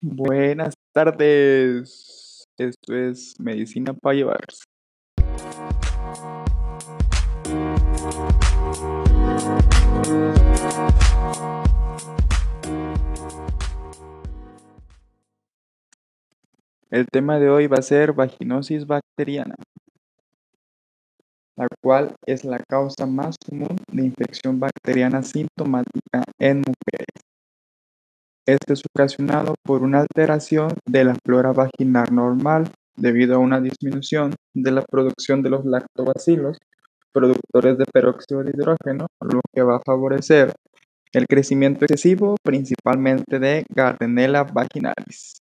Buenas tardes. Esto es Medicina para llevar. El tema de hoy va a ser vaginosis bacteriana, la cual es la causa más común de infección bacteriana sintomática en mujeres. Este es ocasionado por una alteración de la flora vaginal normal debido a una disminución de la producción de los lactobacilos, productores de peróxido de hidrógeno, lo que va a favorecer el crecimiento excesivo principalmente de Gardnerella vaginalis.